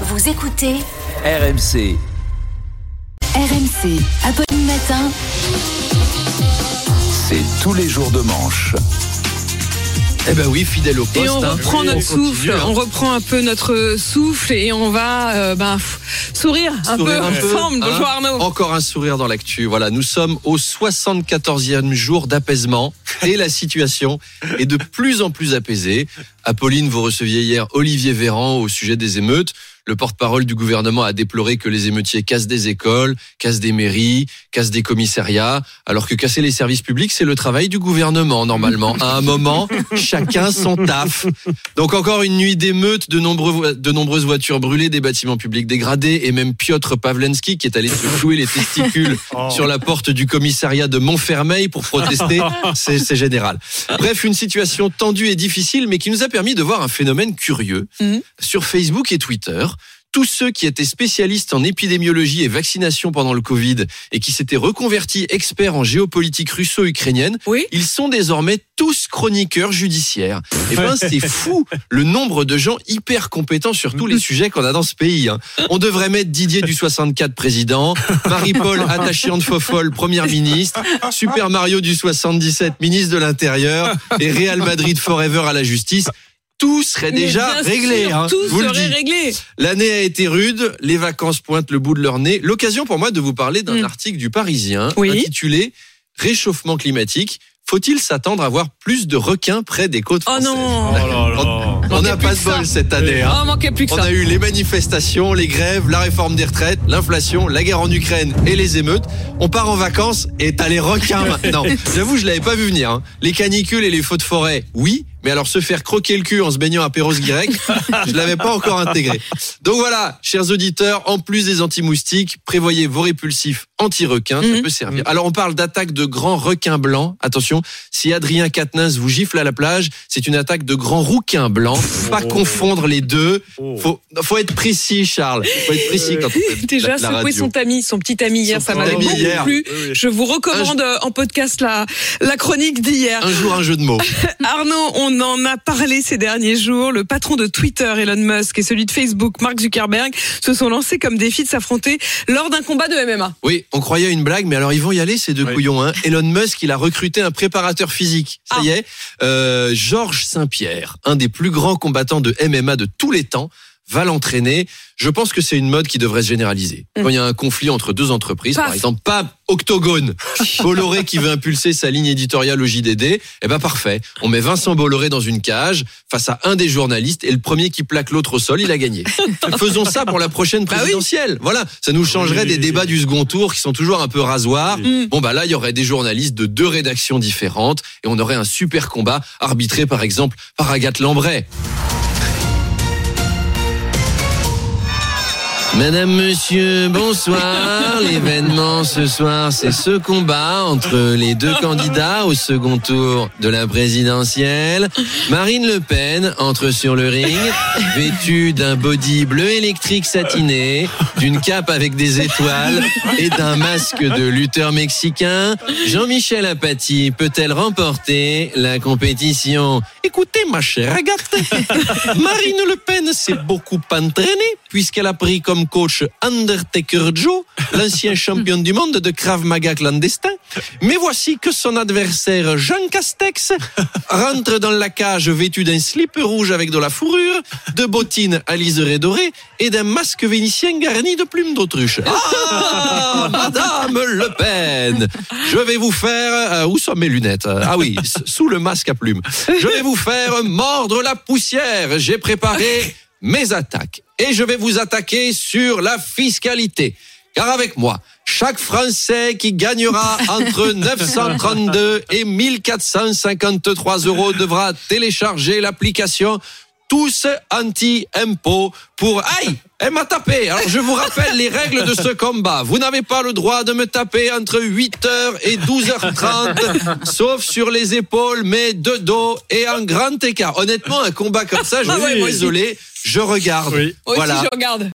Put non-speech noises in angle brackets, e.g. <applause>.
Vous écoutez RMC. RMC. Apolline Matin. C'est tous les jours de manche. Eh ben oui, fidèle au poste. Et on hein. reprend On notre continue, souffle, hein. on reprend un peu notre souffle et on va euh, ben, pff, sourire un Sourire peu un peu, ensemble. hein. Bonjour Arnaud. Encore un sourire dans l'actu. Voilà, nous sommes au 74e jour d'apaisement <laughs> et la situation est de plus en plus apaisée. Apolline, vous receviez hier Olivier Véran au sujet des émeutes. Le porte-parole du gouvernement a déploré que les émeutiers cassent des écoles, cassent des mairies, cassent des commissariats, alors que casser les services publics, c'est le travail du gouvernement, normalement. À un moment, chacun son taf. Donc encore une nuit d'émeutes, de, nombreux, de nombreuses voitures brûlées, des bâtiments publics dégradés, et même Piotr Pavlensky qui est allé se flouer les testicules <laughs> sur la porte du commissariat de Montfermeil pour protester. <laughs> C'est général. Bref, une situation tendue et difficile, mais qui nous a permis de voir un phénomène curieux. Mhm. Sur Facebook et Twitter, tous ceux qui étaient spécialistes en épidémiologie et vaccination pendant le Covid et qui s'étaient reconvertis experts en géopolitique russo-ukrainienne, Oui. ils sont désormais tous chroniqueurs judiciaires. Et ben c'est <laughs> fou le nombre de gens hyper compétents sur tous les <laughs> sujets qu'on a dans ce pays. hein. On devrait mettre Didier du 64 président, Marie-Paul <laughs> attachante fofolle première ministre, Super Mario du 77 ministre de l'Intérieur et Real Madrid forever à la justice. Tout serait Mais déjà réglé. sûr, hein, tout vous serait réglé. L'année a été rude, les vacances pointent le bout de leur nez. L'occasion pour moi de vous parler d'un Mm. article du Parisien Oui. intitulé Réchauffement climatique. Faut-il s'attendre à voir plus de requins près des côtes Oh françaises non. On- On n'a pas de bol cette année. hein. Oh, manquait plus que On ça. a eu les manifestations, les grèves, la réforme des retraites, l'inflation, la guerre en Ukraine et les émeutes. On part en vacances et t'as les requins <laughs> maintenant. J'avoue, je l'avais pas vu venir. hein. Les canicules et les feux de forêt, oui. Mais alors se faire croquer le cul en se baignant à Perros Guirec, <laughs> je l'avais pas encore intégré. Donc voilà, chers auditeurs, en plus des anti-moustiques, prévoyez vos répulsifs anti-requins, ça Mhm. peut servir. Alors on parle d'attaque de grands requins blancs. Attention, si Adrien Quatennens vous gifle à la plage, c'est une attaque de grands rouquins blancs. Pas confondre les deux. Faut, faut être précis, Charles. Faut être précis quand on fait Déjà la, la secoué radio. son ami, son petit ami hier, Son ça m'avait beaucoup hier. plu. Je vous recommande euh, en podcast la, la chronique d'hier. Un jour, un jeu de mots. <laughs> Arnaud, on en a parlé ces derniers jours. Le patron de Twitter, Elon Musk, et celui de Facebook, Mark Zuckerberg, se sont lancés comme défi de s'affronter lors d'un combat de MMA. Oui, on croyait à une blague, mais alors ils vont y aller, ces deux couillons. Hein. Elon Musk, il a recruté un préparateur physique. Ça y est, euh, Georges Saint-Pierre, un des plus grands combattants de MMA de tous les temps, va l'entraîner. Je pense que c'est une mode qui devrait se généraliser. Quand il y a un conflit entre deux entreprises, Paf. par exemple, pas Octogone, <laughs> Bolloré qui veut impulser sa ligne éditoriale au JDD, eh ben parfait. On met Vincent Bolloré dans une cage face à un des journalistes et le premier qui plaque l'autre au sol, il a gagné. <laughs> Faisons ça pour la prochaine Bah oui. présidentielle. Voilà, ça nous changerait des débats du second tour qui sont toujours un peu rasoirs. Bon bah là, il y aurait des journalistes de deux rédactions différentes et on aurait un super combat arbitré par exemple par Agathe Lambray. Madame, monsieur, bonsoir. <laughs> L'événement ce soir, c'est ce combat entre les deux candidats au second tour de la présidentielle. Marine Le Pen entre sur le ring, vêtue d'un body bleu électrique satiné, d'une cape avec des étoiles et d'un masque de lutteur mexicain. Jean-Michel Apathy peut-elle remporter la compétition? Écoutez, ma chère Agathe, Marine Le Pen s'est beaucoup entraînée puisqu'elle a pris comme coach Undertaker Joe, l'ancien <laughs> champion du monde de Krav Maga clandestin. Mais voici que son adversaire Jean Castex rentre dans la cage vêtu d'un slip rouge avec de la fourrure, de bottines à liseré doré et d'un masque vénitien garni de plumes d'autruche. Ah, Madame Le Pen, je vais vous faire... euh, où sont mes lunettes? Ah oui, sous le masque à plumes. Je vais vous faire mordre la poussière. J'ai préparé mes attaques. Et je vais vous attaquer sur la fiscalité. Car avec moi, chaque Français qui gagnera entre <laughs> 932 et 1453 euros devra télécharger l'application tous anti-impôts pour... Aïe Elle m'a tapé Alors je vous rappelle les règles de ce combat. Vous n'avez pas le droit de me taper entre 8h et 12h30, sauf sur les épaules, mais de dos et en grand écart. Honnêtement, un combat comme ça, je Ah moi aussi. désolé, je regarde. Aussi, Voilà. je regarde.